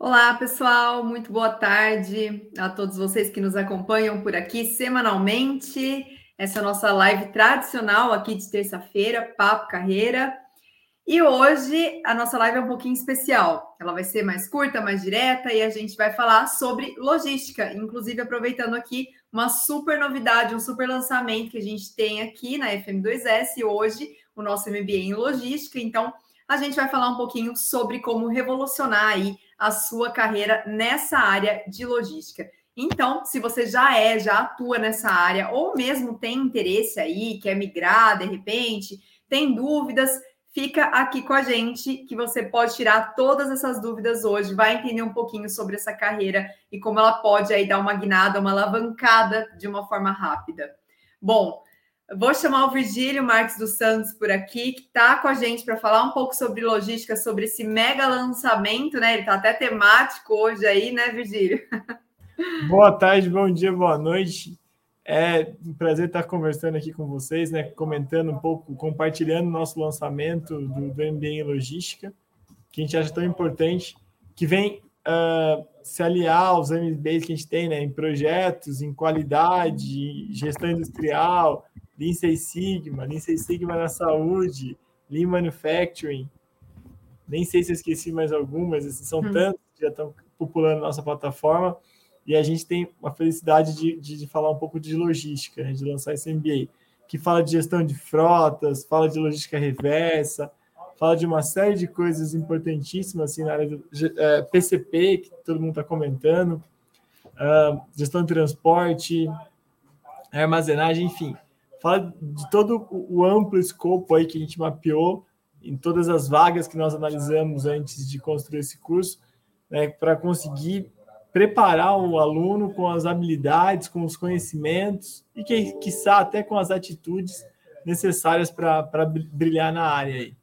Olá, pessoal, muito boa tarde a todos vocês que nos acompanham por aqui semanalmente. Essa é a nossa live tradicional aqui de terça-feira, Papo Carreira. E hoje a nossa live é um pouquinho especial. Ela vai ser mais curta, mais direta e a gente vai falar sobre logística, inclusive aproveitando aqui uma super novidade, um super lançamento que a gente tem aqui na FM2S hoje, o nosso MBA em logística. Então, a gente vai falar um pouquinho sobre como revolucionar aí a sua carreira nessa área de logística. Então, se você já é, já atua nessa área, ou mesmo tem interesse aí, quer migrar de repente, tem dúvidas, fica aqui com a gente que você pode tirar todas essas dúvidas hoje, vai entender um pouquinho sobre essa carreira e como ela pode aí dar uma guinada, uma alavancada de uma forma rápida. Bom, Vou chamar o Virgílio Marques dos Santos por aqui, que está com a gente para falar um pouco sobre logística, sobre esse mega lançamento, né? Ele está até temático hoje aí, né, Virgílio? Boa tarde, bom dia, boa noite. É um prazer estar conversando aqui com vocês, né? Comentando um pouco, compartilhando nosso lançamento do, do MBA em Logística, que a gente acha tão importante, que vem uh, se aliar aos MBAs que a gente tem, né? Em projetos, em qualidade, gestão industrial, Lean Six Sigma, Lean Six Sigma na saúde, Lean Manufacturing. Nem sei se eu esqueci mais algumas, são hum. tantos que já estão populando nossa plataforma. E a gente tem a felicidade de, de, de falar um pouco de logística, né, de lançar esse MBA, que fala de gestão de frotas, fala de logística reversa, fala de uma série de coisas importantíssimas assim, na área do é, PCP, que todo mundo está comentando, uh, gestão de transporte, armazenagem, enfim fala de todo o amplo escopo aí que a gente mapeou em todas as vagas que nós analisamos antes de construir esse curso, né, para conseguir preparar o aluno com as habilidades, com os conhecimentos e, que, quiçá, até com as atitudes necessárias para brilhar na área aí.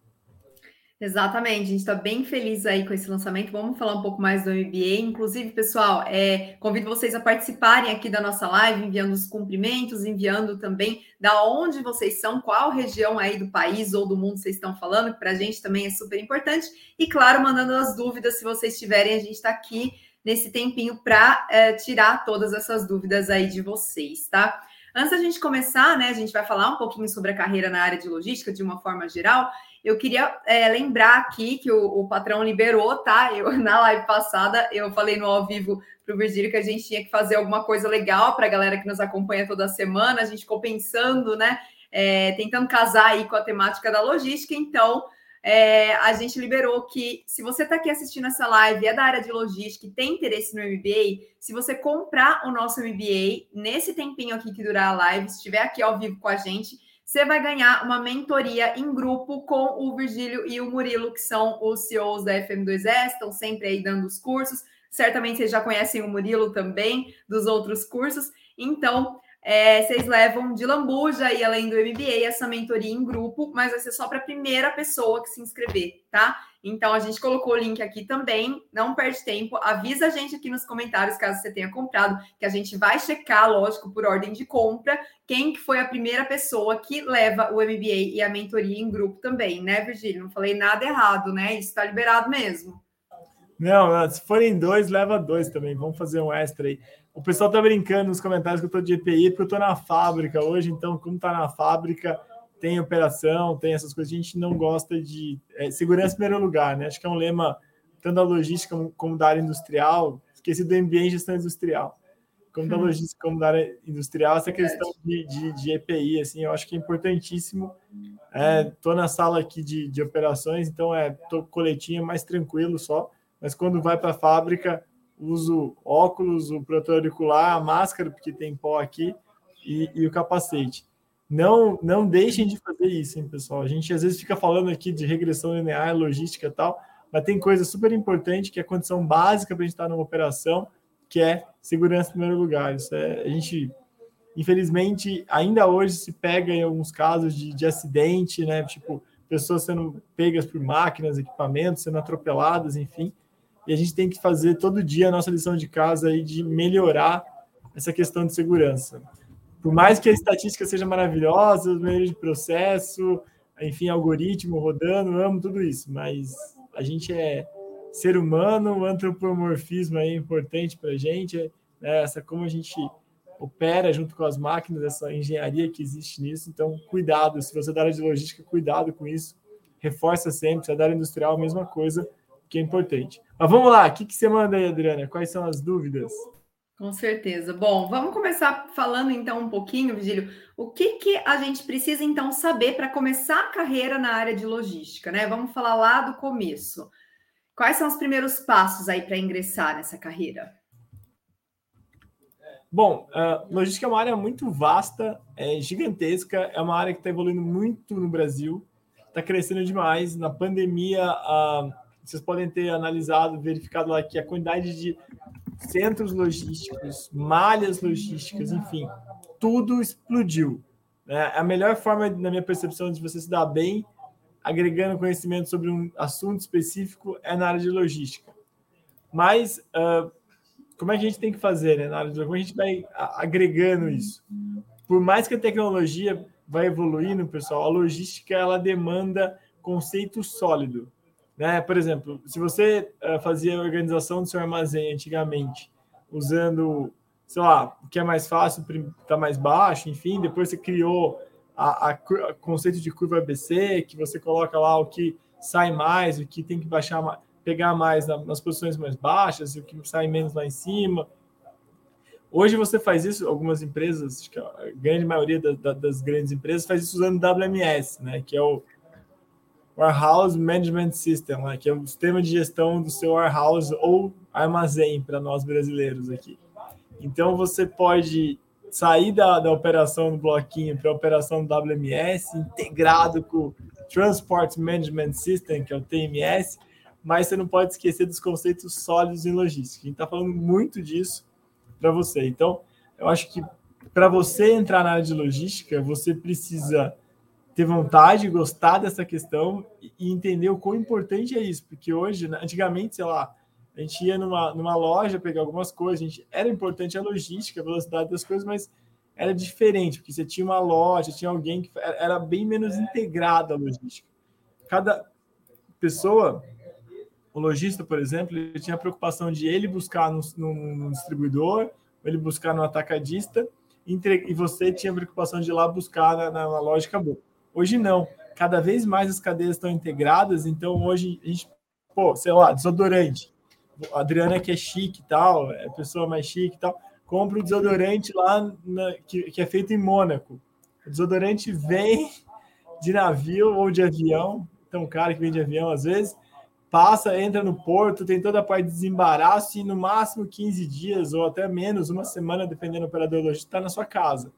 Exatamente, a gente está bem feliz aí com esse lançamento. Vamos falar um pouco mais do MBA. Inclusive, pessoal, é, convido vocês a participarem aqui da nossa live, enviando os cumprimentos, enviando também da onde vocês são, qual região aí do país ou do mundo vocês estão falando, que para a gente também é super importante. E, claro, mandando as dúvidas, se vocês tiverem, a gente está aqui nesse tempinho para é, tirar todas essas dúvidas aí de vocês, tá? Antes da gente começar, né, a gente vai falar um pouquinho sobre a carreira na área de logística de uma forma geral. Eu queria é, lembrar aqui que o, o, patrão liberou, tá? Eu na live passada eu falei no ao vivo para o Virgílio que a gente tinha que fazer alguma coisa legal para a galera que nos acompanha toda semana. A gente ficou pensando, né? É, tentando casar aí com a temática da logística. Então, é, a gente liberou que se você está aqui assistindo essa live, é da área de logística e tem interesse no MBA, se você comprar o nosso MBA nesse tempinho aqui que durar a live, estiver aqui ao vivo com a gente, você vai ganhar uma mentoria em grupo com o Virgílio e o Murilo, que são os CEOs da FM2S, estão sempre aí dando os cursos. Certamente vocês já conhecem o Murilo também dos outros cursos. Então, é, vocês levam de lambuja e além do MBA essa mentoria em grupo, mas vai ser só para a primeira pessoa que se inscrever, tá? Então a gente colocou o link aqui também. Não perde tempo, avisa a gente aqui nos comentários caso você tenha comprado, que a gente vai checar, lógico, por ordem de compra, quem que foi a primeira pessoa que leva o MBA e a mentoria em grupo também, né, Virgílio? Não falei nada errado, né? Isso está liberado mesmo. Não, se forem dois, leva dois também. Vamos fazer um extra aí. O pessoal tá brincando nos comentários que eu tô de EPI, porque eu tô na fábrica hoje, então, como tá na fábrica, tem operação, tem essas coisas, a gente não gosta de. É, segurança em primeiro lugar, né? Acho que é um lema tanto da logística como, como da área industrial, esqueci do MBA em gestão industrial. Como da uhum. logística, como da área industrial, essa questão de, de, de EPI, assim, eu acho que é importantíssimo. É, tô na sala aqui de, de operações, então é tô coletinha mais tranquilo só, mas quando vai para a fábrica, uso óculos, o protetor auricular, a máscara, porque tem pó aqui, e, e, o capacete. Não, não deixem de fazer isso, hein, pessoal. A gente às vezes fica falando aqui de regressão linear, logística e tal, mas tem coisa super importante que é a condição básica para a gente estar numa operação, que é segurança em primeiro lugar. Isso é, a gente, infelizmente, ainda hoje se pega em alguns casos de, de acidente, né? Tipo, pessoas sendo pegas por máquinas, equipamentos, sendo atropeladas, enfim e a gente tem que fazer todo dia a nossa lição de casa aí de melhorar essa questão de segurança. Por mais que a estatística seja maravilhosa, os meios de processo, enfim, algoritmo rodando, amo tudo isso, mas a gente é ser humano, o antropomorfismo é importante para a gente, né? essa como a gente opera junto com as máquinas, essa engenharia que existe nisso. Então, cuidado, se você é da área de logística, cuidado com isso. Reforça sempre, se é da área industrial, a mesma coisa, que é importante. Mas vamos lá, o que, que você manda aí, Adriana? Quais são as dúvidas? Com certeza. Bom, vamos começar falando então um pouquinho, Vigílio, o que, que a gente precisa então saber para começar a carreira na área de logística, né? Vamos falar lá do começo. Quais são os primeiros passos aí para ingressar nessa carreira? Bom, uh, logística é uma área muito vasta, é gigantesca, é uma área que está evoluindo muito no Brasil, está crescendo demais. Na pandemia, uh, vocês podem ter analisado, verificado lá que a quantidade de centros logísticos, malhas logísticas, enfim, tudo explodiu. Né? A melhor forma, na minha percepção, de você se dar bem, agregando conhecimento sobre um assunto específico, é na área de logística. Mas uh, como é que a gente tem que fazer, né? Na área de, como a gente vai agregando isso? Por mais que a tecnologia vai evoluindo, pessoal, a logística ela demanda conceito sólido. Né? Por exemplo, se você uh, fazia a organização do seu armazém antigamente, usando, sei lá, o que é mais fácil, está mais baixo, enfim, depois você criou a, conceito de curva ABC, que você coloca lá o que sai mais, o que tem que baixar, pegar mais na, nas posições mais baixas, e o que sai menos lá em cima. Hoje você faz isso, algumas empresas, acho que a grande maioria da, da, das grandes empresas faz isso usando WMS, né, que é o Warehouse Management System, né, que é o sistema de gestão do seu warehouse ou armazém para nós brasileiros aqui. Então você pode sair da, da operação do bloquinho para a operação do WMS, integrado com o Transport Management System, que é o TMS, mas você não pode esquecer dos conceitos sólidos em logística. A gente está falando muito disso para você. Então, eu acho que para você entrar na área de logística, você precisa ter vontade, gostar dessa questão e entender o quão importante é isso, porque hoje, né, antigamente, sei lá, a gente ia numa, numa loja pegar algumas coisas, a gente, era importante a logística, a velocidade das coisas, mas era diferente, porque você tinha uma loja, tinha alguém que era bem menos integrada a logística. Cada pessoa, o lojista, por exemplo, ele tinha a preocupação de ele buscar no, no, distribuidor, ele buscar no atacadista, e você tinha a preocupação de ir lá buscar na, na, na loja acabou. Hoje não. Cada vez mais as cadeias estão integradas, então hoje a gente, pô, sei lá, desodorante. A Adriana que é chique e tal, é pessoa mais chique e tal, compra o desodorante lá na, que, que é feito em Mônaco. O desodorante vem de navio ou de avião, então cara que vem de avião às vezes, passa, entra no porto, tem toda a parte de desembaraço e no máximo 15 dias ou até menos, uma semana, dependendo do operador logístico, está na sua casa.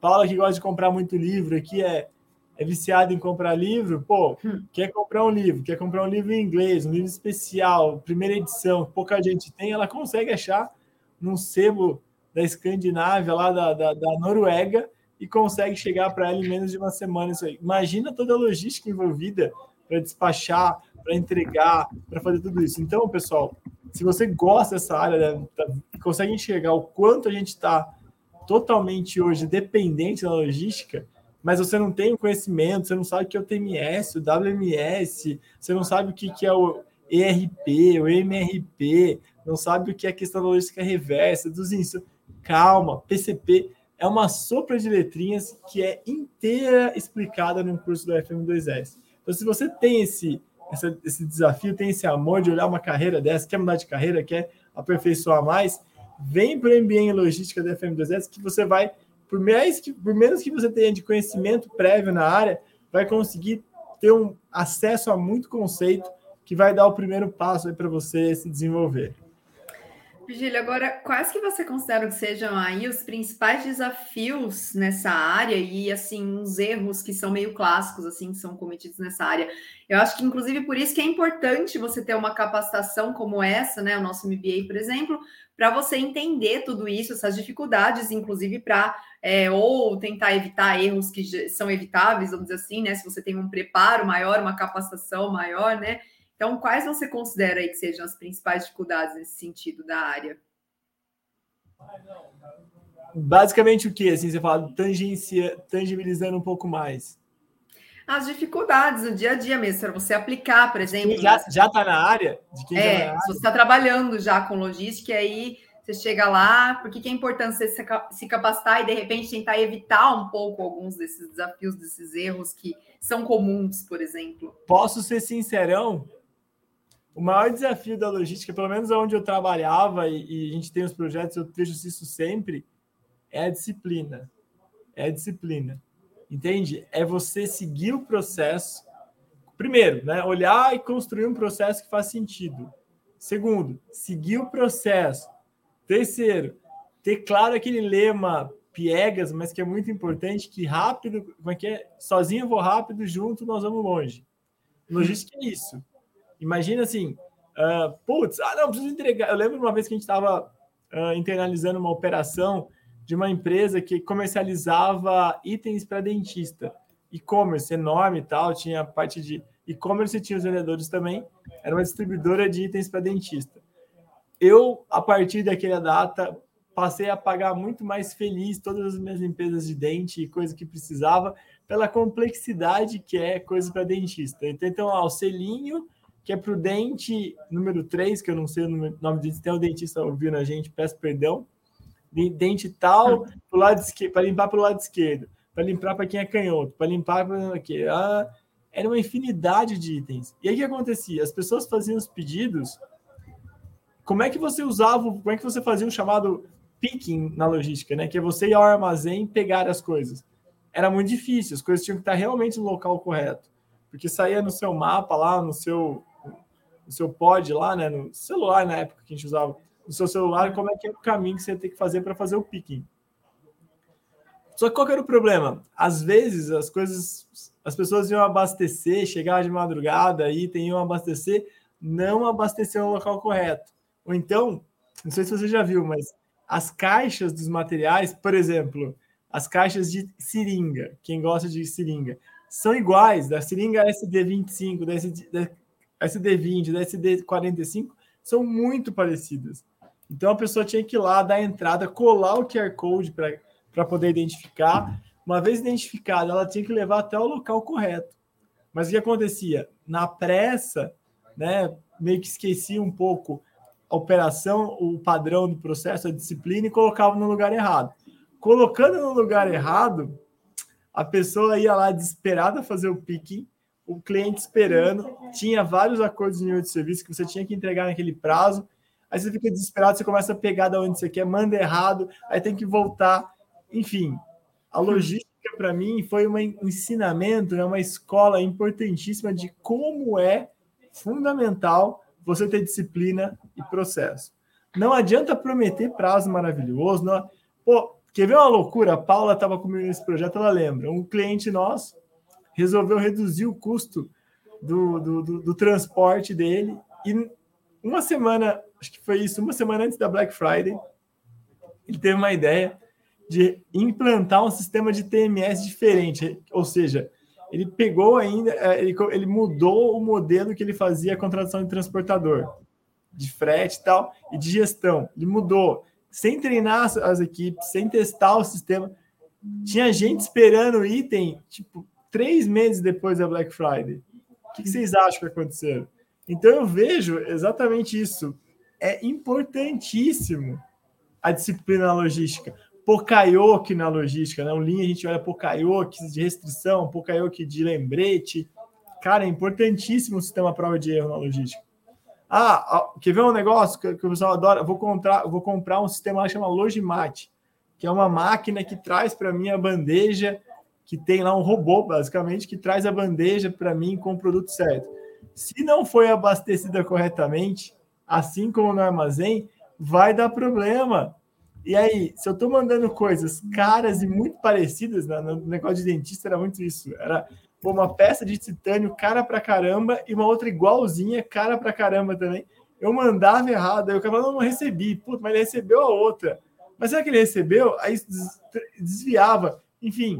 Paula que gosta de comprar muito livro aqui é é viciado em comprar livro, pô, hum. quer comprar um livro, quer comprar um livro em inglês, um livro especial, primeira edição, pouca gente tem, ela consegue achar num sebo da Escandinávia, lá da, da, da Noruega, e consegue chegar para ela em menos de uma semana. Isso aí. Imagina toda a logística envolvida para despachar, para entregar, para fazer tudo isso. Então, pessoal, se você gosta dessa área, né, tá, consegue enxergar o quanto a gente está totalmente hoje dependente da logística, mas você não tem o conhecimento, você não sabe o que é o TMS, o WMS, você não sabe o que é o ERP, o MRP, não sabe o que é a questão da logística reversa, dos insumos. Calma, PCP é uma sopa de letrinhas que é inteira explicada no curso do FM2S. Então, se você tem esse, esse, esse desafio, tem esse amor de olhar uma carreira dessa, quer mudar de carreira, quer aperfeiçoar mais, vem para o MBA em Logística da FM2S que você vai por, mais que, por menos que você tenha de conhecimento prévio na área, vai conseguir ter um acesso a muito conceito que vai dar o primeiro passo para você se desenvolver. Virgílio, agora, quais que você considera que sejam aí os principais desafios nessa área e, assim, os erros que são meio clássicos, assim, que são cometidos nessa área? Eu acho que, inclusive, por isso que é importante você ter uma capacitação como essa, né, o nosso MBA, por exemplo, para você entender tudo isso, essas dificuldades, inclusive, para é, ou tentar evitar erros que são evitáveis, vamos dizer assim, né, se você tem um preparo maior, uma capacitação maior, né, então, quais você considera aí que sejam as principais dificuldades nesse sentido da área? Basicamente o que? Assim, você fala tangencia, tangibilizando um pouco mais. As dificuldades no dia a dia mesmo, para você aplicar, por exemplo. já está na área? De quem é, tá se você está trabalhando já com logística, aí você chega lá, por que é importante você se capacitar e de repente tentar evitar um pouco alguns desses desafios, desses erros que são comuns, por exemplo? Posso ser sincerão? O maior desafio da logística, pelo menos onde eu trabalhava e, e a gente tem os projetos, eu vejo isso sempre, é a disciplina. É a disciplina. Entende? É você seguir o processo. Primeiro, né? Olhar e construir um processo que faz sentido. Segundo, seguir o processo Terceiro, ter claro aquele lema piegas, mas que é muito importante, que rápido, como é que é? Sozinho eu vou rápido, junto nós vamos longe. Logística é isso. Imagina assim, uh, putz, ah, não, preciso entregar. Eu lembro uma vez que a gente estava uh, internalizando uma operação de uma empresa que comercializava itens para dentista. E-commerce enorme e tal, tinha parte de e-commerce tinha os vendedores também. Era uma distribuidora de itens para dentista eu, a partir daquela data, passei a pagar muito mais feliz todas as minhas limpezas de dente e coisa que precisava, pela complexidade que é coisa para dentista. Então, ó, o selinho, que é para o dente número 3, que eu não sei o nome disso, tem o dentista ouvindo a gente, peço perdão. Dente tal, para limpar para o lado esquerdo, para limpar para quem é canhoto, para limpar para aqui. Ah, era uma infinidade de itens. E aí o que acontecia? As pessoas faziam os pedidos como é que você usava, como é que você fazia um chamado picking na logística, né? Que é você ir ao armazém pegar as coisas. Era muito difícil, as coisas tinham que estar realmente no local correto. Porque saía no seu mapa lá, no seu, no seu pod lá, né? No celular na época que a gente usava, no seu celular, como é que é o caminho que você tem que fazer para fazer o picking. Só que qual que era o problema? Às vezes as coisas, as pessoas iam abastecer, chegar de madrugada, item iam abastecer, não abastecer no local correto. Ou então, não sei se você já viu, mas as caixas dos materiais, por exemplo, as caixas de seringa, quem gosta de seringa, são iguais, da seringa SD25, da, SD, da SD20, da SD45, são muito parecidas. Então a pessoa tinha que ir lá dar a entrada, colar o QR Code para poder identificar. Uma vez identificada, ela tinha que levar até o local correto. Mas o que acontecia? Na pressa, né, meio que esquecia um pouco a operação, o padrão do processo, a disciplina e colocava no lugar errado. Colocando no lugar errado, a pessoa ia lá desesperada fazer o picking, o cliente esperando, tinha vários acordos de nível de serviço que você tinha que entregar naquele prazo. Aí você fica desesperado, você começa a pegar da onde você quer, manda errado, aí tem que voltar. Enfim, a logística para mim foi um ensinamento, né, uma escola importantíssima de como é fundamental você ter disciplina e processo. Não adianta prometer prazo maravilhoso. Não... Pô, quer ver uma loucura? A Paula estava comigo nesse projeto, ela lembra. Um cliente nosso resolveu reduzir o custo do, do, do, do transporte dele e uma semana, acho que foi isso, uma semana antes da Black Friday, ele teve uma ideia de implantar um sistema de TMS diferente, ou seja, ele pegou ainda, é, ele, mudou o modelo que ele fazia a contratação de transportador, de frete e tal, e de gestão. Ele mudou, sem treinar as, equipes, sem testar o sistema. Tinha gente esperando o item, tipo, três meses depois da Black Friday. O que vocês acham que aconteceu? Então eu vejo exatamente isso. É importantíssimo a disciplina logística. Pokayoke na logística, né? Um linha a gente olha Pokayoke de restrição, Pokayoke de lembrete. Cara, é importantíssimo o sistema prova de erro na logística. Ah, quer ver um negócio que, que o pessoal adora? vou comprar, vou comprar um sistema que chama Logimat, que é uma máquina que traz para mim a bandeja, que tem lá um robô, basicamente, que traz a bandeja para mim com o produto certo. Se não foi abastecida corretamente, assim como no armazém, vai dar problema. E aí, se eu estou mandando coisas caras e muito parecidas, né, no negócio de dentista era muito isso. Era uma peça de titânio cara pra caramba e uma outra igualzinha cara pra caramba também. Eu mandava errado, aí o cara não recebi. Puta, mas ele recebeu a outra. Mas será que ele recebeu? Aí desviava. Enfim,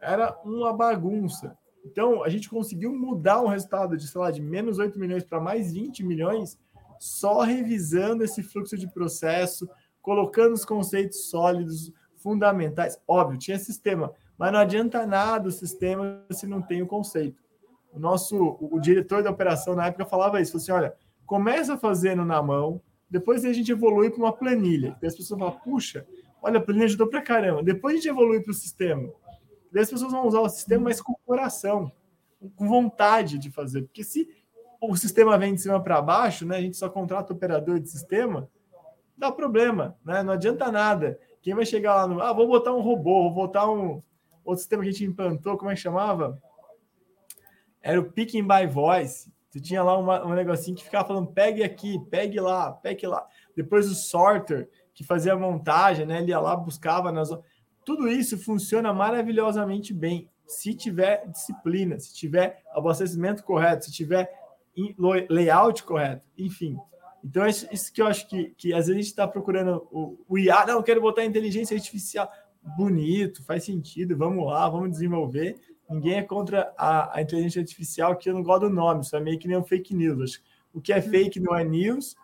era uma bagunça. Então, a gente conseguiu mudar um resultado de, sei lá, de menos 8 milhões para mais 20 milhões só revisando esse fluxo de processo, colocando os conceitos sólidos, fundamentais. Óbvio, tinha sistema. Mas não adianta nada o sistema se não tem o conceito. O nosso o diretor da operação na época falava isso, falou assim, olha, começa fazendo na mão, depois a gente evolui para uma planilha. E as pessoas falam, puxa, olha, a planilha ajudou para caramba. Depois a gente evolui para o sistema. E as pessoas vão usar o sistema, mas com coração, com vontade de fazer. Porque se o sistema vem de cima para baixo, né, a gente só contrata operador de sistema, dá problema, né? Não adianta nada. Quem vai chegar lá no. Ah, vou botar um robô, vou botar um outro sistema que a gente implantou, como é que chamava? Era o Picking by Voice. Você tinha lá uma, um negocinho que ficava falando pegue aqui, pegue lá, pegue lá. Depois o sorter, que fazia a montagem, né? Ele ia lá, buscava nas. Tudo isso funciona maravilhosamente bem. Se tiver disciplina, se tiver abastecimento correto, se tiver layout correto, enfim. Então, é isso que eu acho que, que às vezes a gente está procurando o, o IA, não, quero botar inteligência artificial. Bonito, faz sentido, vamos lá, vamos desenvolver. Ninguém é contra a, a inteligência artificial, que eu não gosto do nome, isso é meio que nem um fake news. O que é fake não é news,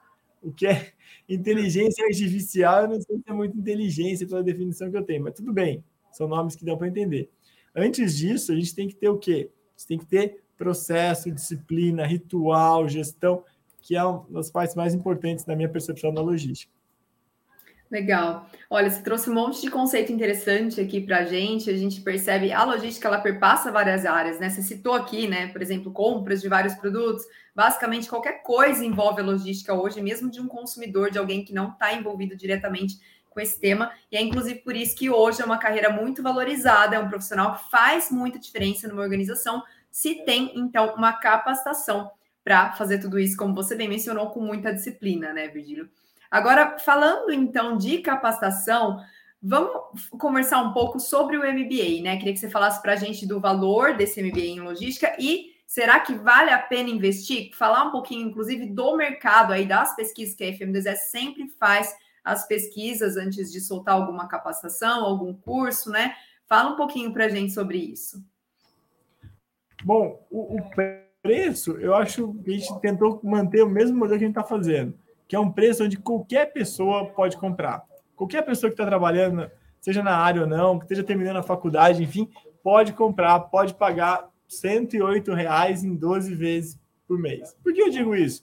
o que é inteligência artificial, eu não sei se é muito inteligência pela definição que eu tenho, mas tudo bem, são nomes que dão para entender. Antes disso, a gente tem que ter o quê? A gente tem que ter processo, disciplina, ritual, gestão que é uma das partes mais importantes da minha percepção da logística. Legal. Olha, você trouxe um monte de conceito interessante aqui para a gente. A gente percebe a logística ela perpassa várias áreas, né? Você citou aqui, né? Por exemplo, compras de vários produtos. Basicamente, qualquer coisa envolve a logística hoje, mesmo de um consumidor, de alguém que não está envolvido diretamente com esse tema. E é inclusive por isso que hoje é uma carreira muito valorizada, é um profissional que faz muita diferença numa organização, se tem, então, uma capacitação para fazer tudo isso, como você bem mencionou, com muita disciplina, né, Virgílio? Agora, falando então de capacitação, vamos conversar um pouco sobre o MBA, né? Queria que você falasse para a gente do valor desse MBA em logística e será que vale a pena investir? Falar um pouquinho, inclusive, do mercado aí, das pesquisas que a FMDZ sempre faz as pesquisas antes de soltar alguma capacitação, algum curso, né? Fala um pouquinho para a gente sobre isso. Bom, o, o preço, eu acho que a gente tentou manter o mesmo modelo que a gente está fazendo, que é um preço onde qualquer pessoa pode comprar. Qualquer pessoa que está trabalhando, seja na área ou não, que esteja terminando a faculdade, enfim, pode comprar, pode pagar 108 reais em 12 vezes por mês. Por que eu digo isso?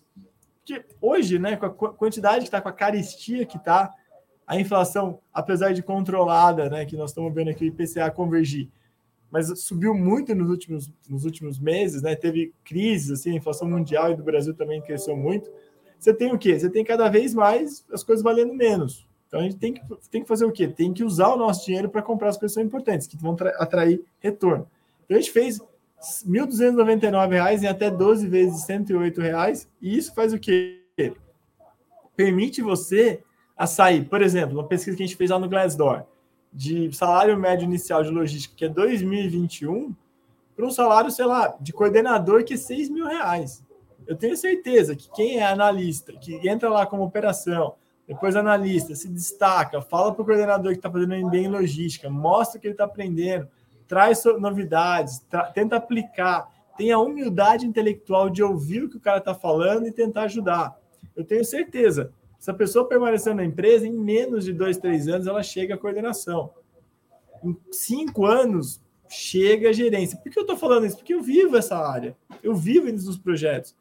Porque hoje, né, com a quantidade que está, com a caristia que está, a inflação, apesar de controlada, né, que nós estamos vendo aqui o IPCA convergir, mas subiu muito nos últimos, nos últimos meses, né? Teve crises, assim, a inflação mundial e do Brasil também cresceu muito. Você tem o quê? Você tem cada vez mais as coisas valendo menos. Então a gente tem que, tem que fazer o quê? Tem que usar o nosso dinheiro para comprar as coisas que são importantes, que vão atrair retorno. Então a gente fez R$ 1.299 em até 12 vezes 108 reais, e isso faz o quê? Permite você a sair, por exemplo, uma pesquisa que a gente fez lá no Glassdoor de salário médio inicial de logística, que é 2021, para um salário, sei lá, de coordenador que é 6 mil reais. Eu tenho certeza que quem é analista, que entra lá como operação, depois analista, se destaca, fala para o coordenador que está fazendo MBA em logística, mostra o que ele está aprendendo, traz novidades, tenta aplicar, tem a humildade intelectual de ouvir o que o cara está falando e tentar ajudar. Eu tenho certeza se a pessoa permanecer na empresa, em menos de dois, três anos, ela chega à coordenação. Em cinco anos, chega a gerência. Por que eu estou falando isso? Porque eu vivo essa área. Eu vivo isso nos projetos.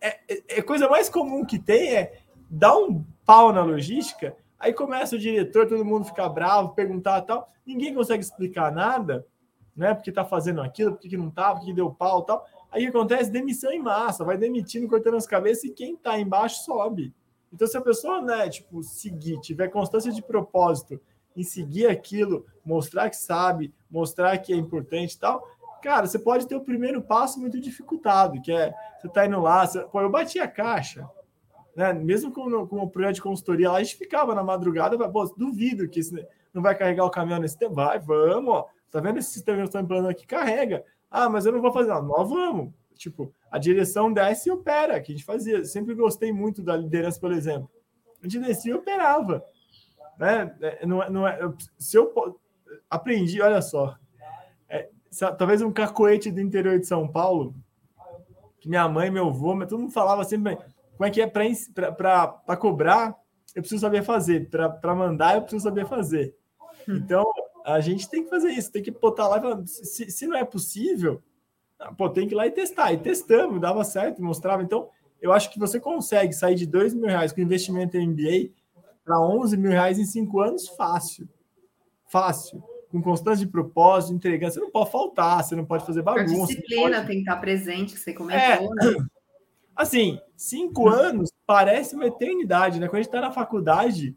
É, é, é, coisa mais comum que tem é dar um pau na logística, aí começa o diretor, todo mundo fica bravo, perguntar tal, ninguém consegue explicar nada, né? Porque está fazendo aquilo, porque que não está, porque deu pau tal. Aí acontece demissão em massa, vai demitindo, cortando as cabeças e quem está embaixo sobe. Então, se a pessoa, né, tipo, seguir, tiver constância de propósito em seguir aquilo, mostrar que sabe, mostrar que é importante e tal, cara, você pode ter o primeiro passo muito dificultado, que é você tá indo lá, você, pô, eu bati a caixa, né? Mesmo com, com o projeto de consultoria lá, a gente ficava na madrugada, pô, duvido que não vai carregar o caminhão nesse tempo. Vai, vamos, ó. Tá vendo esse sistema que eu estou implantando aqui? Carrega. Ah, mas eu não vou fazer. Não, nós vamos. Tipo, a direção desce e opera, que a gente fazia. Sempre gostei muito da liderança, por exemplo. A gente descia e operava. Né? É, não, é, não é, se eu aprendi, olha só, é, talvez um cacoete do interior de São Paulo, que minha mãe, meu avô, mas todo mundo falava sempre, como é que é para cobrar, eu preciso saber fazer, para mandar, eu preciso saber fazer. Hum. Então, a gente tem que fazer isso, tem que botar lá e falar, se, se não é possível, pô, tem que ir lá e testar. E testamos, dava certo, mostrava. Então, eu acho que você consegue sair de 2 mil reais com investimento em MBA para 11 mil reais em cinco anos fácil. Fácil. Com constância de propósito, entregando. Você não pode faltar, você não pode fazer bagunça. A disciplina pode... tem que estar presente, que você comentou. É, né? Assim, cinco anos parece uma eternidade, né? Quando a gente está na faculdade,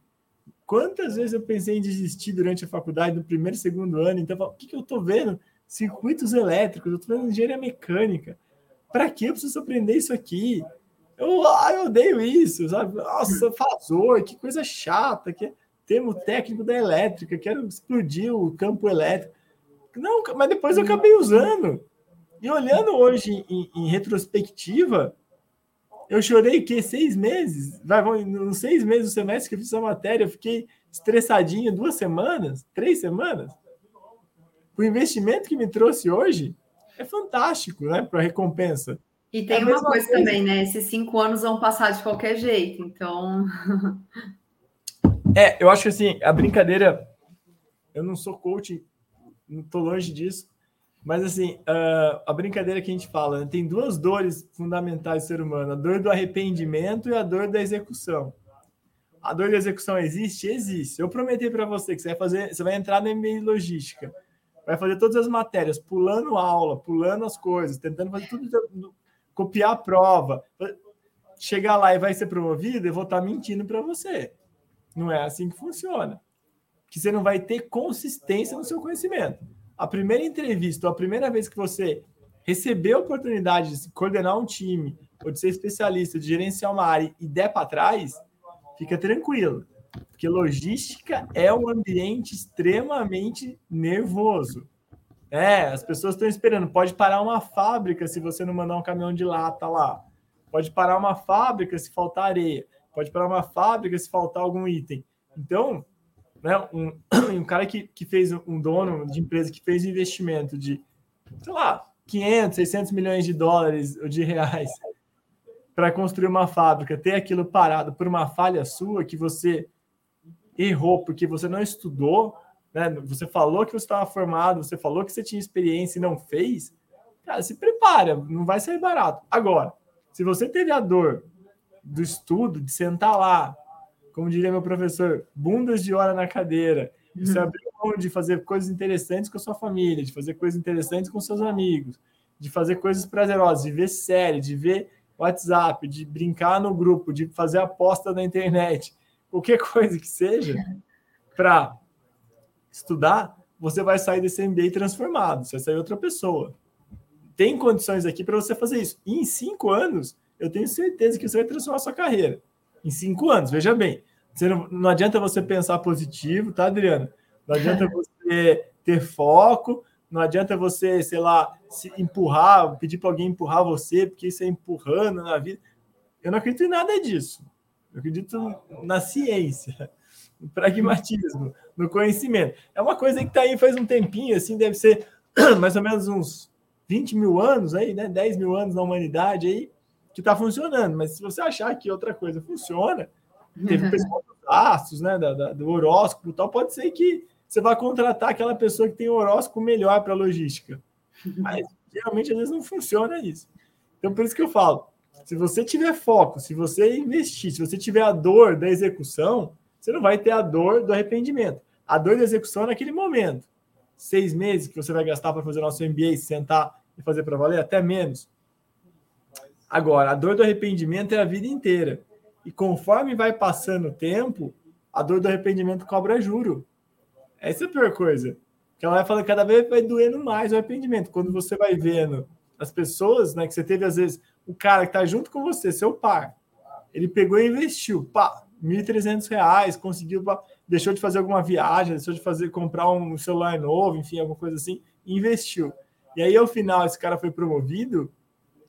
quantas vezes eu pensei em desistir durante a faculdade, no primeiro, segundo ano? Então, o que, que eu estou vendo? Circuitos elétricos, eu estou vendo engenharia mecânica. Para que eu preciso aprender isso aqui? Eu, ah, eu odeio isso, sabe? Nossa, fazor, que coisa chata, que termo técnico da elétrica, quero explodir o campo elétrico. Não, mas depois eu acabei usando. E olhando hoje em, em retrospectiva, eu chorei que seis meses, vai, nos seis meses do semestre que eu fiz essa matéria, eu fiquei estressadinho duas semanas, três semanas. O investimento que me trouxe hoje é fantástico, né? Para recompensa. E tem é uma coisa, coisa também, né? Esses cinco anos vão passar de qualquer jeito, então. é, eu acho que assim, a brincadeira. Eu não sou coach, não tô longe disso, mas assim, uh, a brincadeira que a gente fala, né? tem duas dores fundamentais do ser humano: a dor do arrependimento e a dor da execução. A dor da execução existe? Existe. Eu prometi para você que você vai fazer, você vai entrar no MBA logística, vai fazer todas as matérias, pulando aula, pulando as coisas, tentando fazer tudo copiar a prova, chegar lá e vai ser promovido, eu vou estar mentindo para você. Não é assim que funciona. Que você não vai ter consistência no seu conhecimento. A primeira entrevista, ou a primeira vez que você recebeu a oportunidade de coordenar um time, ou de ser especialista, de gerenciar uma área e der para trás, fica tranquilo. Porque logística é um ambiente extremamente nervoso. É, as pessoas estão esperando. Pode parar uma fábrica se você não mandar um caminhão de lata lá. Pode parar uma fábrica se faltar areia. Pode parar uma fábrica se faltar algum item. Então, né, um, um cara que, que fez um dono de empresa que fez investimento de, sei lá, 500, 600 milhões de dólares ou de reais para construir uma fábrica, ter aquilo parado por uma falha sua que você errou porque você não estudou, né? Você falou que você estava formado, você falou que você tinha experiência e não fez, cara, se prepara, não vai sair barato. Agora, se você teve a dor do estudo, de sentar lá, como diria meu professor, bundas de hora na cadeira, você abriu mão de fazer coisas interessantes com a sua família, de fazer coisas interessantes com seus amigos, de fazer coisas prazerosas, de ver série, de ver WhatsApp, de brincar no grupo, de fazer aposta na internet, qualquer coisa que seja, para estudar, você vai sair desse MBA transformado, você vai sair outra pessoa. Tem condições aqui para você fazer isso. E em cinco anos, eu tenho certeza que você vai transformar a sua carreira. Em cinco anos, veja bem. Não, não adianta você pensar positivo, tá, Adriana? Não adianta você ter foco, não adianta você, sei lá, se empurrar, pedir para alguém empurrar você, porque isso é empurrando na vida. Eu não acredito em nada disso. Eu acredito na ciência no pragmatismo, no conhecimento. É uma coisa que está aí faz um tempinho, assim, deve ser mais ou menos uns 20 mil anos aí, né? 10 mil anos na humanidade aí, que está funcionando. Mas se você achar que outra coisa funciona, teve pessoal dos astros, né? Da, da, do horóscopo e tal, pode ser que você vá contratar aquela pessoa que tem o horóscopo melhor para a logística. Mas geralmente às vezes não funciona isso. Então, por isso que eu falo: se você tiver foco, se você investir, se você tiver a dor da execução, você não vai ter a dor do arrependimento. A dor da execução é naquele momento. Seis meses que você vai gastar para fazer o nosso MBA, sentar e fazer para valer, até menos. Agora, a dor do arrependimento é a vida inteira. E conforme vai passando o tempo, a dor do arrependimento cobra juro. Essa é a pior coisa. Que ela vai falando cada vez vai doendo mais o arrependimento. Quando você vai vendo as pessoas, né, que você teve às vezes o cara que está junto com você, seu par, ele pegou e investiu, pá, 1.300 reais, conseguiu, deixou de fazer alguma viagem, deixou de fazer comprar um celular novo, enfim, alguma coisa assim, investiu. E aí, ao final, esse cara foi promovido,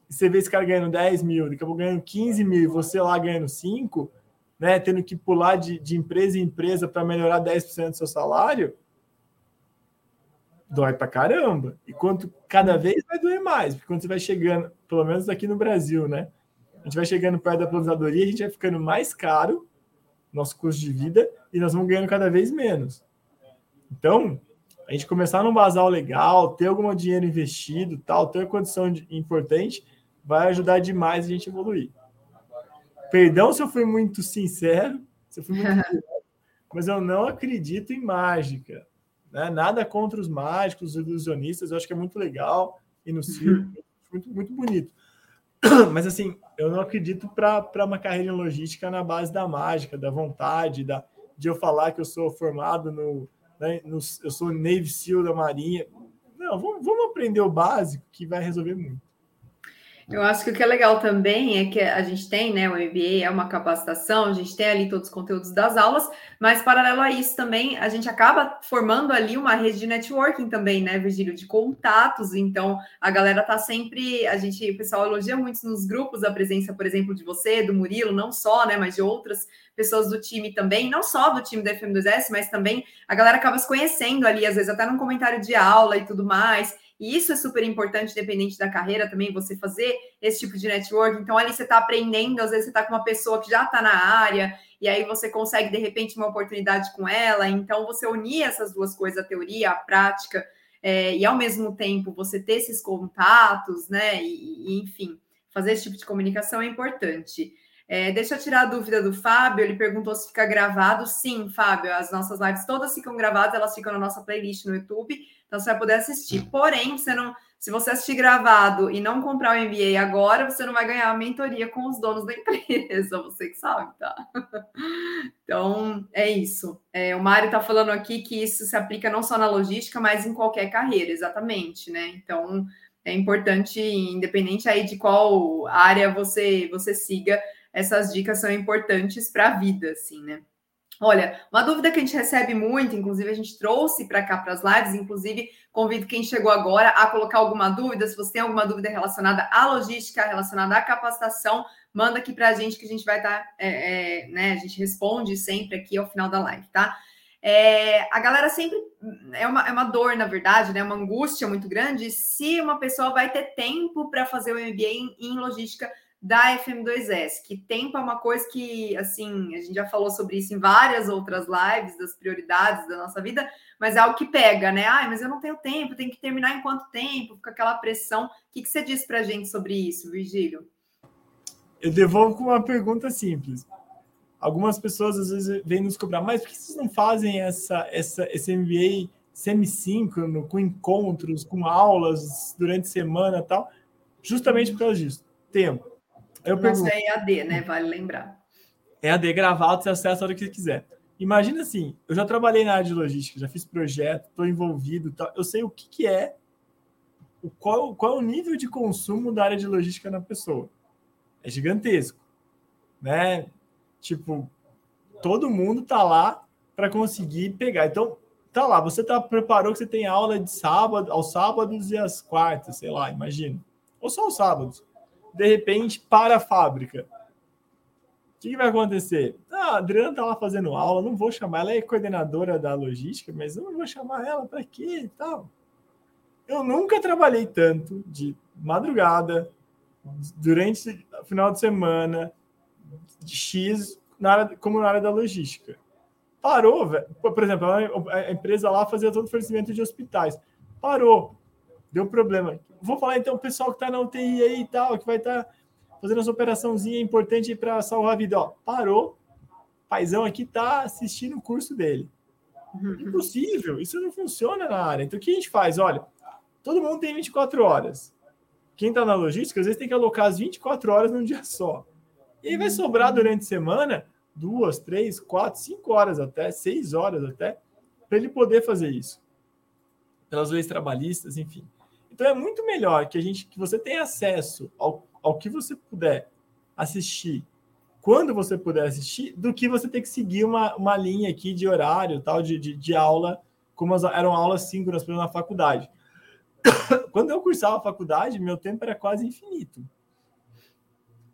você vê esse cara ganhando 10 mil, daqui a pouco ganhando 15 mil, e você lá ganhando 5, né, tendo que pular de, de empresa em empresa para melhorar 10% do seu salário, dói pra caramba. E quanto cada vez vai doer mais, porque quando você vai chegando, pelo menos aqui no Brasil, né? A gente vai chegando perto da aposentadoria, a gente vai ficando mais caro nosso custo de vida e nós vamos ganhando cada vez menos. Então, A gente começar num basal legal, ter algum dinheiro investido, tal, ter condição de, importante, vai ajudar demais a gente evoluir. Perdão se eu fui muito sincero, se eu fui muito mas eu não acredito em mágica. Né? Nada contra os mágicos, os ilusionistas, eu acho que é muito legal e no circo, muito, muito bonito. Mas assim, eu não acredito para uma carreira em logística na base da mágica, da vontade, da, de eu falar que eu sou formado no, né, no eu sou Navy SEAL da Marinha. Não, vamos, vamos aprender o básico que vai resolver muito. Eu acho que o que é legal também é que a gente tem, né? O MBA é uma capacitação, a gente tem ali todos os conteúdos das aulas, mas paralelo a isso também, a gente acaba formando ali uma rede de networking também, né, Virgílio, de contatos. Então, a galera tá sempre, a gente, o pessoal elogia muito nos grupos a presença, por exemplo, de você, do Murilo, não só, né, mas de outras pessoas do time também, não só do time da FM2S, mas também a galera acaba se conhecendo ali, às vezes até num comentário de aula e tudo mais. E isso é super importante, dependente da carreira também, você fazer esse tipo de network. Então, ali você está aprendendo, às vezes você está com uma pessoa que já está na área, e aí você consegue, de repente, uma oportunidade com ela. Então, você unir essas duas coisas, a teoria, a prática, é, e ao mesmo tempo você ter esses contatos, né? E, e enfim, fazer esse tipo de comunicação é importante. É, deixa eu tirar a dúvida do Fábio, ele perguntou se fica gravado. Sim, Fábio, as nossas lives todas ficam gravadas, elas ficam na nossa playlist no YouTube. Então você vai poder assistir. Porém, você não, se você assistir gravado e não comprar o MBA agora, você não vai ganhar a mentoria com os donos da empresa, você que sabe, tá? Então, é isso. É, o Mário está falando aqui que isso se aplica não só na logística, mas em qualquer carreira, exatamente, né? Então, é importante, independente aí de qual área você, você siga, essas dicas são importantes para a vida, assim, né? Olha, uma dúvida que a gente recebe muito, inclusive a gente trouxe para cá para as lives, inclusive convido quem chegou agora a colocar alguma dúvida. Se você tem alguma dúvida relacionada à logística, relacionada à capacitação, manda aqui para a gente que a gente vai estar, tá, é, é, né? A gente responde sempre aqui ao final da live, tá? É, a galera sempre é uma, é uma dor, na verdade, né? Uma angústia muito grande se uma pessoa vai ter tempo para fazer o MBA em, em logística da FM2S, que tempo é uma coisa que, assim, a gente já falou sobre isso em várias outras lives, das prioridades da nossa vida, mas é algo que pega, né? Ai, mas eu não tenho tempo, tem que terminar em quanto tempo? Fica aquela pressão. O que, que você diz para a gente sobre isso, Virgílio? Eu devolvo com uma pergunta simples. Algumas pessoas às vezes vêm nos cobrar, mas por que vocês não fazem essa, essa, esse MBA semissíncrono, com encontros, com aulas durante a semana tal? Justamente por causa disso. Tempo eu Nosso pergunto, é EAD, né? Vale lembrar. EAD gravado, você acessa a hora que você quiser. Imagina assim, eu já trabalhei na área de logística, já fiz projeto, estou envolvido, tá? eu sei o que, que é, o qual, qual é o nível de consumo da área de logística na pessoa. É gigantesco, né? Tipo, todo mundo tá lá para conseguir pegar. Então, tá lá, você tá preparou que você tem aula de sábado, aos sábados e às quartas, sei lá, imagina. Ou só aos sábados de repente, para a fábrica. O que, que vai acontecer? Ah, a Adriana está lá fazendo aula, não vou chamar, ela é coordenadora da logística, mas eu não vou chamar ela para quê e tal. Eu nunca trabalhei tanto de madrugada, durante o final de semana, de X, na área, como na área da logística. Parou, velho. Por exemplo, a empresa lá fazia todo o oferecimento de hospitais. Parou. Deu problema. Vou falar então o pessoal que está na UTI aí e tal, que vai estar tá fazendo essa operaçãozinha importante para salvar a vida. Ó, parou. Paizão aqui está assistindo o curso dele. Uhum. Impossível, isso não funciona na área. Então o que a gente faz? Olha, todo mundo tem 24 horas. Quem está na logística, às vezes tem que alocar as 24 horas num dia só. E aí vai sobrar durante a semana duas, três, quatro, cinco horas até, seis horas até, para ele poder fazer isso. Pelas leis trabalhistas, enfim. Então é muito melhor que a gente que você tenha acesso ao, ao que você puder assistir quando você puder assistir, do que você ter que seguir uma, uma linha aqui de horário, tal, de, de, de aula, como as, eram aulas síncronas na faculdade. Quando eu cursava a faculdade, meu tempo era quase infinito.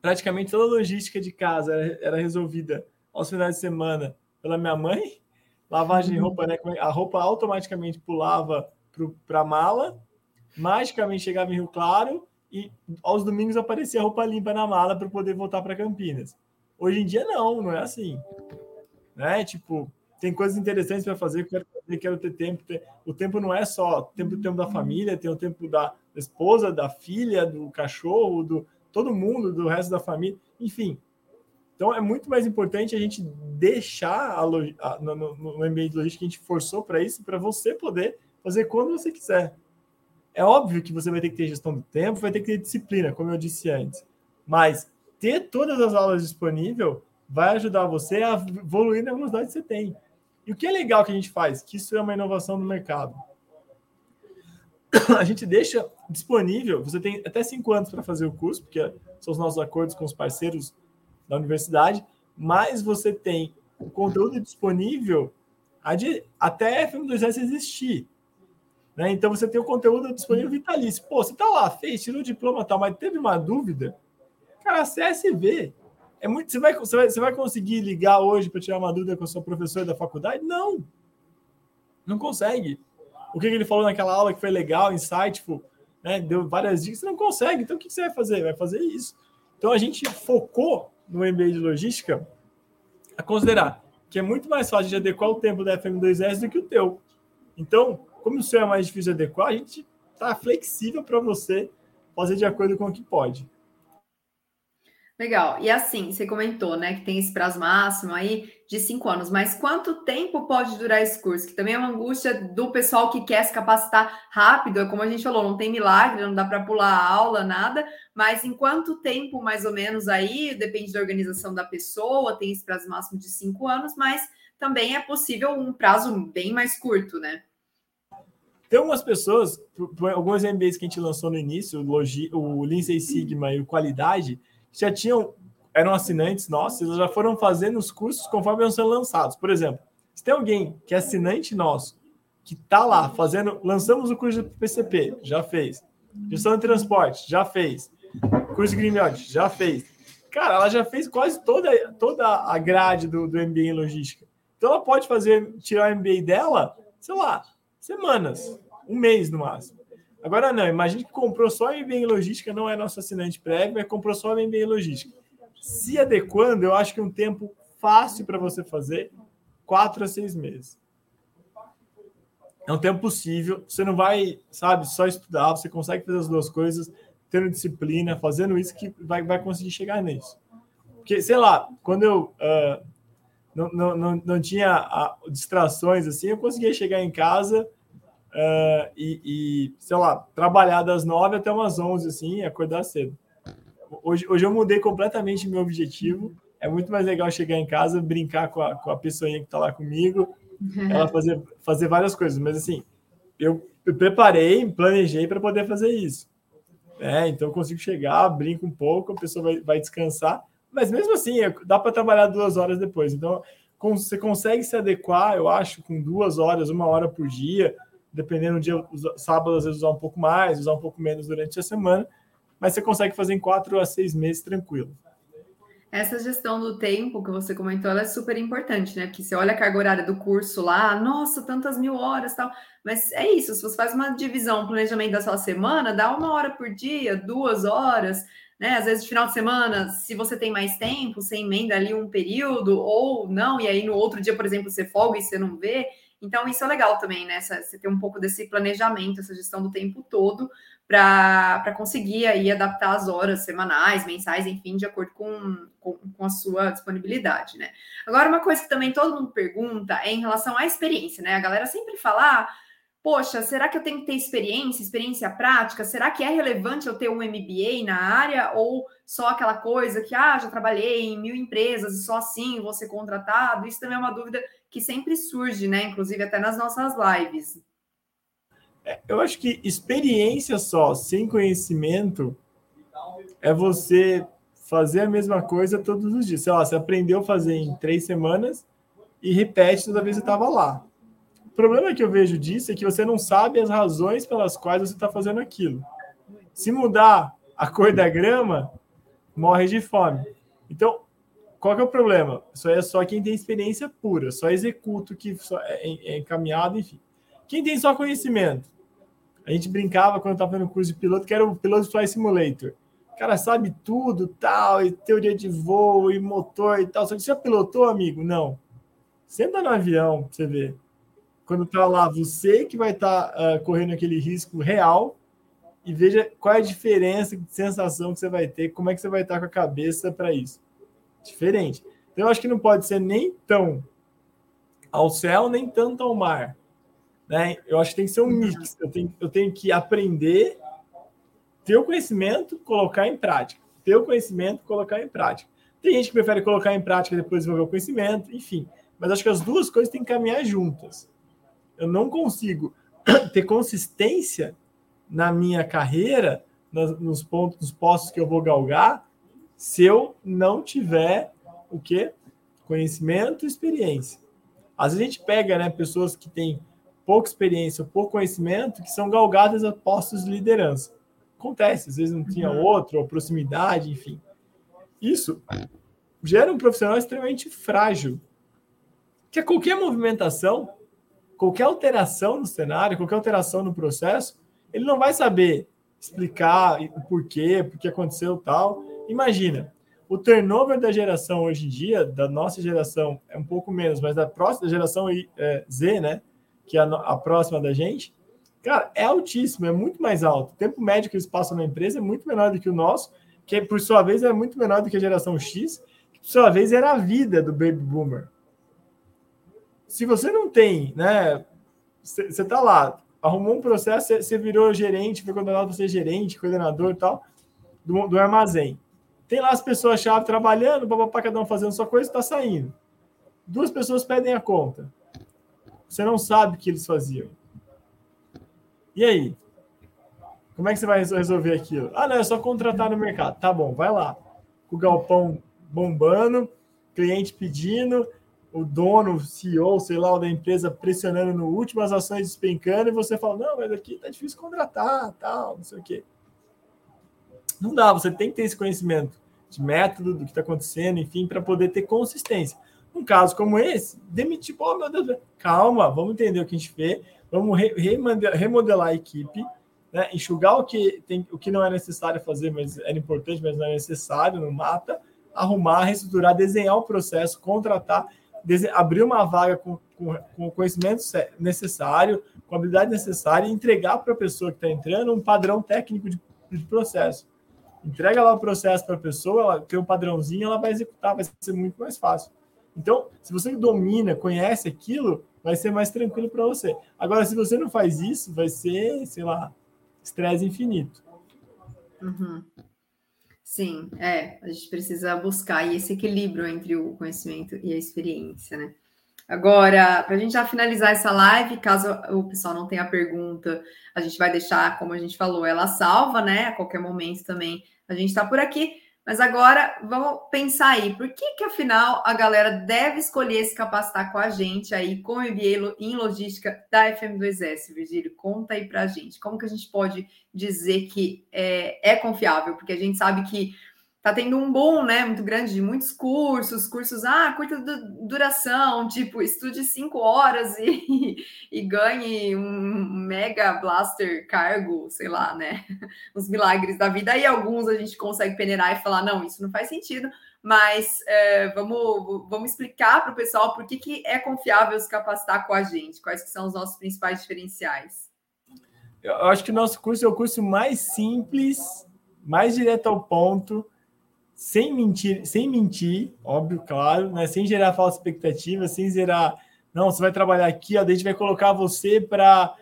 Praticamente toda a logística de casa era, era resolvida aos finais de semana pela minha mãe. Lavagem de roupa, né? A roupa automaticamente pulava para a mala magicamente chegava em Rio Claro e aos domingos aparecia roupa limpa na mala para poder voltar para Campinas. Hoje em dia não, não é assim. Né? Tipo, tem coisas interessantes para fazer, quero fazer, quero ter tempo. O tempo não é só tempo, tempo da família, tem o tempo da esposa, da filha, do cachorro, do todo mundo, do resto da família, enfim. Então é muito mais importante a gente deixar a, a, no, no, no ambiente logístico que a gente forçou para isso, para você poder fazer quando você quiser. É óbvio que você vai ter que ter gestão do tempo, vai ter que ter disciplina, como eu disse antes. Mas ter todas as aulas disponíveis vai ajudar você a evoluir na velocidade que você tem. E o que é legal que a gente faz, que isso é uma inovação no mercado. A gente deixa disponível, você tem até cinco anos para fazer o curso, porque são os nossos acordos com os parceiros da universidade, mas você tem o conteúdo disponível até FM2S existir. Né? Então você tem o conteúdo disponível vitalício. Pô, você tá lá, fez, tirou o diploma tal, mas teve uma dúvida, cara, acesse e vê. É muito, você, vai, você, vai, você vai conseguir ligar hoje para tirar uma dúvida com a sua professora da faculdade? Não. Não consegue. O que, que ele falou naquela aula que foi legal, insightful, né? deu várias dicas, você não consegue. Então o que, que você vai fazer? Vai fazer isso. Então a gente focou no MBA de logística a considerar que é muito mais fácil de adequar o tempo da FM2S do que o teu. Então, como o seu é mais difícil de adequar, a gente está flexível para você fazer de acordo com o que pode. Legal. E assim, você comentou, né, que tem esse prazo máximo aí de cinco anos, mas quanto tempo pode durar esse curso? Que também é uma angústia do pessoal que quer se capacitar rápido, é como a gente falou, não tem milagre, não dá para pular a aula, nada, mas em quanto tempo, mais ou menos, aí, depende da organização da pessoa, tem esse prazo máximo de cinco anos, mas também é possível um prazo bem mais curto, né? Tem algumas pessoas, alguns MBAs que a gente lançou no início, o, Logi, o Lean Sigma e o Qualidade, já tinham, eram assinantes nossos, eles já foram fazendo os cursos conforme iam sendo lançados. Por exemplo, se tem alguém que é assinante nosso, que está lá fazendo, lançamos o curso do PCP, já fez. Gestão de transporte, já fez. Curso Greenbelt, já fez. Cara, ela já fez quase toda, toda a grade do, do MBA em logística. Então ela pode fazer, tirar o MBA dela, sei lá, semanas, um mês no máximo. Agora não, imagine que comprou só em logística, não é nosso assinante prévio, mas comprou só em logística. Se adequando, eu acho que um tempo fácil para você fazer, quatro a seis meses. É um tempo possível, você não vai, sabe, só estudar, você consegue fazer as duas coisas, tendo disciplina, fazendo isso que vai, vai conseguir chegar nisso. Porque, sei lá, quando eu uh, não, não, não, não tinha uh, distrações assim, eu conseguia chegar em casa, uh, e, e, sei lá, trabalhar das nove até umas onze, assim, e acordar cedo. Hoje, hoje eu mudei completamente meu objetivo. É muito mais legal chegar em casa, brincar com a, com a pessoinha que está lá comigo, uhum. ela fazer, fazer várias coisas. Mas assim, eu, eu preparei, planejei para poder fazer isso. É, então eu consigo chegar, brinco um pouco, a pessoa vai, vai descansar. Mas mesmo assim, dá para trabalhar duas horas depois. Então, você consegue se adequar, eu acho, com duas horas, uma hora por dia, dependendo do dia, sábado, às vezes usar um pouco mais, usar um pouco menos durante a semana, mas você consegue fazer em quatro a seis meses tranquilo. Essa gestão do tempo que você comentou, ela é super importante, né? Porque você olha a carga horária do curso lá, nossa, tantas mil horas tal. Mas é isso, se você faz uma divisão, um planejamento da sua semana, dá uma hora por dia, duas horas, né? Às vezes, no final de semana, se você tem mais tempo, você emenda ali um período, ou não, e aí no outro dia, por exemplo, você folga e você não vê. Então, isso é legal também, né? Você ter um pouco desse planejamento, essa gestão do tempo todo, para conseguir aí adaptar as horas semanais, mensais, enfim, de acordo com, com, com, a sua disponibilidade, né? Agora, uma coisa que também todo mundo pergunta é em relação à experiência, né? A galera sempre fala, ah, poxa, será que eu tenho que ter experiência, experiência prática? Será que é relevante eu ter um MBA na área ou só aquela coisa que, ah, já trabalhei em mil empresas e só assim vou ser contratado? Isso também é uma dúvida que sempre surge, né? Inclusive até nas nossas lives. É, eu acho que experiência só, sem conhecimento, é você fazer a mesma coisa todos os dias. Sei lá, você aprendeu a fazer em três semanas e repete toda vez que estava lá. O problema que eu vejo disso é que você não sabe as razões pelas quais você está fazendo aquilo. Se mudar a cor da grama, morre de fome. Então, qual que é o problema? Isso é só quem tem experiência pura, só executo que é, é encaminhado, enfim. Quem tem só conhecimento? A gente brincava quando estava no curso de piloto, que era o piloto Fly Simulator. O cara sabe tudo, tal, e teoria de voo, e motor e tal. Só que você já pilotou, amigo? Não. Senta no avião, você vê. Quando tá lá, você que vai estar tá, uh, correndo aquele risco real e veja qual é a diferença de sensação que você vai ter, como é que você vai estar tá com a cabeça para isso. Diferente. Então, eu acho que não pode ser nem tão ao céu, nem tanto ao mar. Né? Eu acho que tem que ser um mix. Eu tenho, eu tenho que aprender, ter o conhecimento, colocar em prática. Ter o conhecimento, colocar em prática. Tem gente que prefere colocar em prática e depois desenvolver o conhecimento, enfim. Mas acho que as duas coisas têm que caminhar juntas. Eu não consigo ter consistência na minha carreira, nos pontos, nos postos que eu vou galgar, se eu não tiver o que? Conhecimento e experiência. Às vezes a gente pega né, pessoas que têm pouca experiência, pouco conhecimento, que são galgadas a postos de liderança. Acontece, às vezes não tinha uhum. outro, ou proximidade, enfim. Isso gera um profissional extremamente frágil. Que a qualquer movimentação, qualquer alteração no cenário, qualquer alteração no processo, ele não vai saber explicar o porquê, porque aconteceu tal. Imagina, o turnover da geração hoje em dia, da nossa geração, é um pouco menos, mas da próxima geração é, Z, né? Que é a, a próxima da gente, cara, é altíssimo, é muito mais alto. O tempo médio que eles passam na empresa é muito menor do que o nosso que por sua vez é muito menor do que a geração X, que por sua vez era a vida do baby boomer. Se você não tem, né? Você está lá, arrumou um processo, você virou gerente, foi condenado para ser gerente, coordenador e tal, do, do armazém. Tem lá as pessoas-chave trabalhando, papapá, cada um fazendo sua coisa, está saindo. Duas pessoas pedem a conta. Você não sabe o que eles faziam. E aí? Como é que você vai resolver aquilo? Ah, não, é só contratar no mercado. Tá bom, vai lá. Com o galpão bombando, cliente pedindo, o dono, o CEO, sei lá, da empresa pressionando no último, as ações despencando, e você fala, não, mas aqui tá difícil contratar, tal, não sei o quê. Não dá, você tem que ter esse conhecimento de método, do que está acontecendo, enfim, para poder ter consistência. Um caso como esse, demitir, pô, meu Deus, calma, vamos entender o que a gente fez, vamos remodelar a equipe, né? enxugar o que, tem, o que não é necessário fazer, mas era importante, mas não é necessário, não mata, arrumar, reestruturar, desenhar o processo, contratar, abrir uma vaga com, com, com o conhecimento necessário, com a habilidade necessária e entregar para a pessoa que está entrando um padrão técnico de, de processo. Entrega lá o processo para a pessoa, ela tem um padrãozinho, ela vai executar, vai ser muito mais fácil. Então, se você domina, conhece aquilo, vai ser mais tranquilo para você. Agora, se você não faz isso, vai ser, sei lá, estresse infinito. Uhum. Sim, é, a gente precisa buscar esse equilíbrio entre o conhecimento e a experiência, né? Agora, para a gente já finalizar essa live, caso o pessoal não tenha pergunta, a gente vai deixar, como a gente falou, ela salva, né? A qualquer momento também a gente está por aqui. Mas agora vamos pensar aí, por que que afinal a galera deve escolher se capacitar com a gente aí com o MBA em logística da FM2S, Virgílio? Conta aí para a gente. Como que a gente pode dizer que é, é confiável? Porque a gente sabe que tá tendo um boom, né, muito grande de muitos cursos, cursos, ah, curta duração, tipo, estude cinco horas e, e ganhe um mega blaster cargo, sei lá, né, os milagres da vida, e alguns a gente consegue peneirar e falar, não, isso não faz sentido, mas é, vamos, vamos explicar para o pessoal por que, que é confiável se capacitar com a gente, quais que são os nossos principais diferenciais. Eu acho que o nosso curso é o curso mais simples, mais direto ao ponto, sem mentir, sem mentir, óbvio, claro, né? sem gerar falsa expectativa, sem gerar, não, você vai trabalhar aqui, ó, a gente vai colocar você para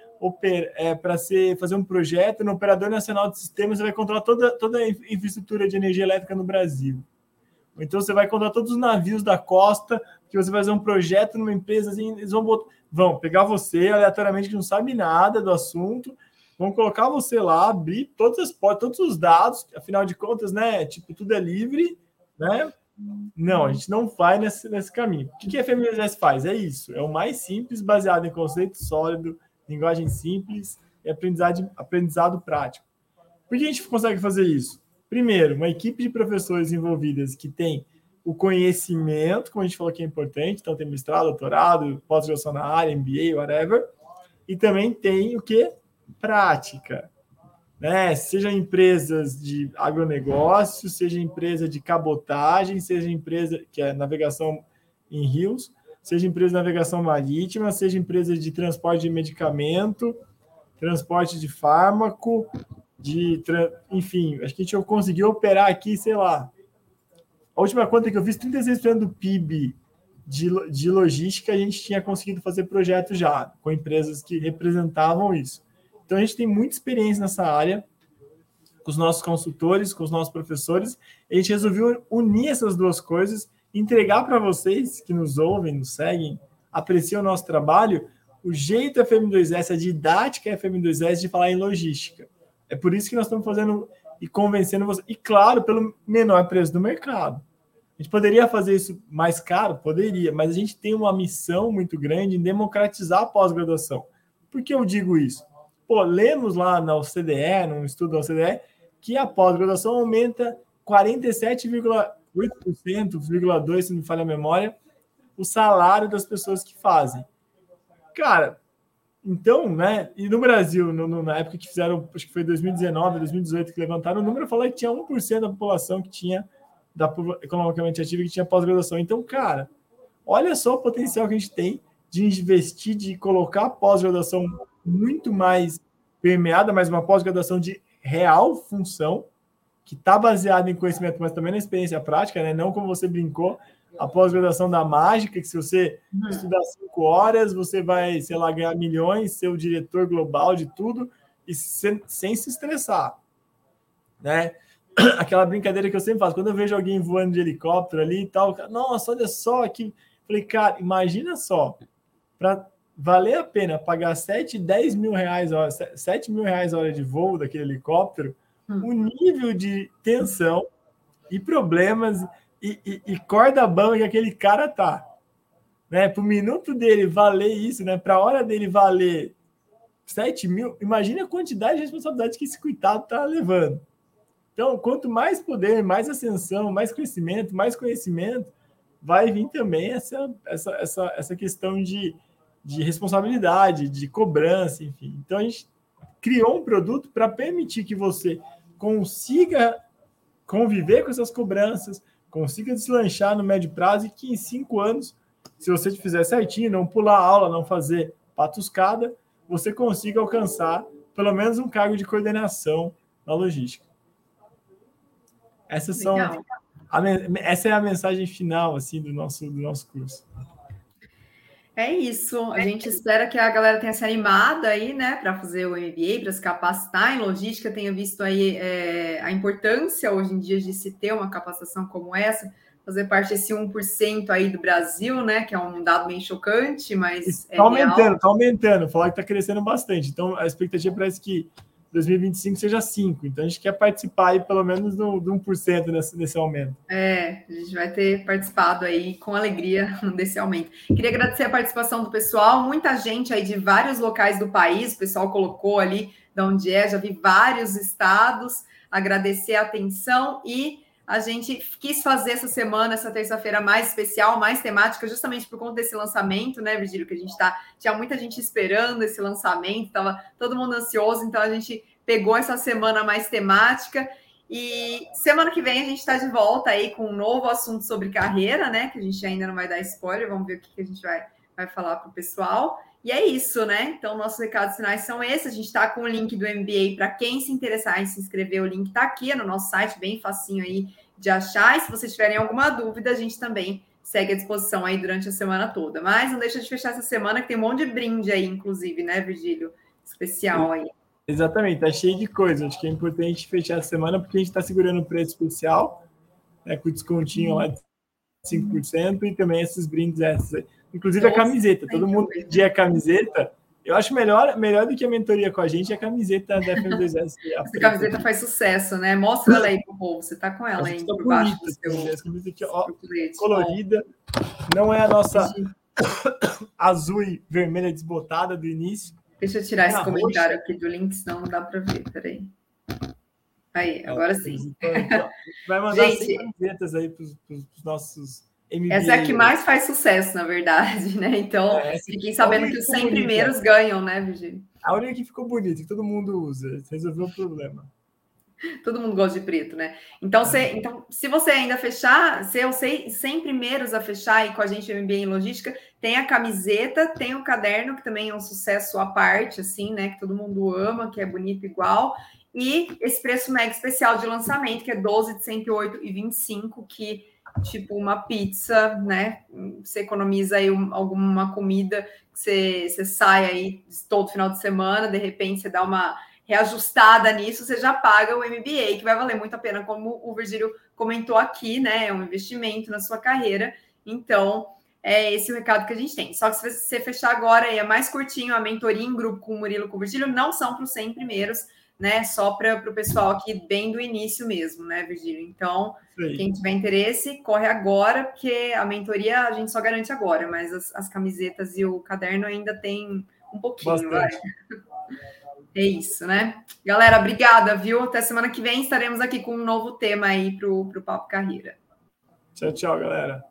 é, para fazer um projeto no operador nacional de sistemas, você vai controlar toda, toda a infraestrutura de energia elétrica no Brasil. Então você vai controlar todos os navios da costa, que você vai fazer um projeto numa empresa, assim, eles vão, vão pegar você aleatoriamente que não sabe nada do assunto, vão colocar você lá, abrir todas as portas, todos os dados, afinal de contas, né? Tipo, tudo é livre, né? Não, a gente não vai nesse, nesse caminho. O que, a FMS faz? É isso, é o mais simples, baseado em conceito sólido, linguagem simples e aprendizado, aprendizado prático. Por que a gente consegue fazer isso? Primeiro, uma equipe de professores envolvidas que tem o conhecimento, como a gente falou que é importante, então tem mestrado, doutorado, pós-graduação na área, MBA, whatever, e também tem o que? Prática. Né? Seja empresas de agronegócio, seja empresa de cabotagem, seja empresa que é navegação em rios, seja empresa de navegação marítima, seja empresa de transporte de medicamento, transporte de fármaco, de enfim, acho que a gente conseguiu operar aqui, sei lá. A última conta que eu fiz, 36% do PIB de, de logística, a gente tinha conseguido fazer projetos já, com empresas que representavam isso. Então, a gente tem muita experiência nessa área, com os nossos consultores, com os nossos professores. A gente resolveu unir essas duas coisas, entregar para vocês que nos ouvem, nos seguem, apreciam o nosso trabalho, o jeito FM2S, a didática FM2S de falar em logística. É por isso que nós estamos fazendo e convencendo você. E claro, pelo menor preço do mercado. A gente poderia fazer isso mais caro? Poderia, mas a gente tem uma missão muito grande em democratizar a pós-graduação. Por que eu digo isso? Pô, lemos lá na OCDE, num estudo da OCDE, que a pós-graduação aumenta 47,8%, se não me falha a memória, o salário das pessoas que fazem. Cara, então, né? E no Brasil, no, no, na época que fizeram, acho que foi 2019, 2018 que levantaram o número, falou que tinha 1% da população que tinha, da economicamente ativa, que tinha pós-graduação. Então, cara, olha só o potencial que a gente tem de investir, de colocar pós-graduação muito mais permeada, mas uma pós-graduação de real função, que está baseada em conhecimento, mas também na experiência prática, né? Não como você brincou, a pós-graduação da mágica, que se você uhum. estudar cinco horas, você vai, sei lá, ganhar milhões, ser o diretor global de tudo, e sem, sem se estressar, né? Aquela brincadeira que eu sempre faço, quando eu vejo alguém voando de helicóptero ali e tal, nossa, olha só aqui. Falei, cara, imagina só, para valer a pena pagar 7, 10 mil reais, 7 mil reais a hora de voo daquele helicóptero, hum. o nível de tensão e problemas e, e, e corda bamba que aquele cara tá. Né? Para o minuto dele valer isso, né? para a hora dele valer 7 mil, imagine a quantidade de responsabilidade que esse coitado tá levando. Então, quanto mais poder, mais ascensão, mais crescimento, mais conhecimento, vai vir também essa, essa, essa, essa questão de, de responsabilidade, de cobrança, enfim. Então, a gente criou um produto para permitir que você consiga conviver com essas cobranças, consiga deslanchar no médio prazo e que em cinco anos, se você fizer certinho, não pular aula, não fazer patuscada, você consiga alcançar pelo menos um cargo de coordenação na logística. Essas são a, essa é a mensagem final assim do nosso do nosso curso. É isso. A gente espera que a galera tenha se animado aí, né, para fazer o MBA, para se capacitar em logística, tenha visto aí é, a importância hoje em dia de se ter uma capacitação como essa, fazer parte desse 1% aí do Brasil, né, que é um dado bem chocante, mas. Está é aumentando, está aumentando. Falar que está crescendo bastante. Então, a expectativa parece que 2025 seja 5. Então a gente quer participar aí pelo menos do, do 1% nesse, nesse aumento. É, a gente vai ter participado aí com alegria desse aumento. Queria agradecer a participação do pessoal, muita gente aí de vários locais do país, o pessoal colocou ali de onde é, já vi vários estados, agradecer a atenção e a gente quis fazer essa semana, essa terça-feira mais especial, mais temática, justamente por conta desse lançamento, né, Virgílio? Que a gente tá. Tinha muita gente esperando esse lançamento, estava todo mundo ansioso, então a gente pegou essa semana mais temática. E semana que vem a gente está de volta aí com um novo assunto sobre carreira, né? Que a gente ainda não vai dar spoiler, vamos ver o que, que a gente vai, vai falar para o pessoal. E é isso, né? Então, nossos recados finais são esses. A gente está com o link do MBA para quem se interessar em se inscrever. O link está aqui no nosso site, bem facinho aí de achar. E se vocês tiverem alguma dúvida, a gente também segue à disposição aí durante a semana toda. Mas não deixa de fechar essa semana, que tem um monte de brinde aí, inclusive, né, Virgílio? Especial aí. Exatamente, tá cheio de coisa. Acho que é importante fechar a semana, porque a gente está segurando o preço especial, né, com descontinho lá de 5%, e também esses brindes essas aí. Inclusive a camiseta, todo mundo pedia a camiseta. Eu acho melhor, melhor do que a mentoria com a gente é a camiseta da FM2S. Essa camiseta faz sucesso, né? Mostra ela aí pro povo. Você tá com ela aí tá por baixo do seu... Ó, colorida. Não é a nossa azul e vermelha desbotada do início. Deixa eu tirar é esse comentário roxa. aqui do link, senão não dá para ver. Peraí. Aí, agora sim. Vai mandar gente, camisetas aí para os nossos MBA. Essa é a que mais faz sucesso, na verdade, né? Então, é, fiquem sabendo que os 100 bonita. primeiros ganham, né, Virgínia? A única que ficou bonita, que todo mundo usa, resolveu o problema. Todo mundo gosta de preto, né? Então, se, então, se você ainda fechar, se eu sei 100 primeiros a fechar aí com a gente MBA em logística, tem a camiseta, tem o caderno, que também é um sucesso à parte, assim, né? Que todo mundo ama, que é bonito igual. E esse preço mega especial de lançamento, que é 12 de 108,25, que tipo uma pizza, né? Você economiza aí alguma comida, você, você sai aí todo final de semana, de repente você dá uma reajustada nisso, você já paga o MBA, que vai valer muito a pena, como o Virgílio comentou aqui, né? É um investimento na sua carreira. Então, é esse o recado que a gente tem. Só que se você fechar agora, é mais curtinho, a mentoria em grupo com o Murilo com o Virgílio, não são para os 100 primeiros, né? Só para o pessoal aqui bem do início mesmo, né, Virgílio? Então, Sim. quem tiver interesse, corre agora, porque a mentoria a gente só garante agora, mas as, as camisetas e o caderno ainda tem um pouquinho, vai. É isso, né? Galera, obrigada, viu? Até semana que vem estaremos aqui com um novo tema aí para o Papo Carreira. Tchau, tchau, galera.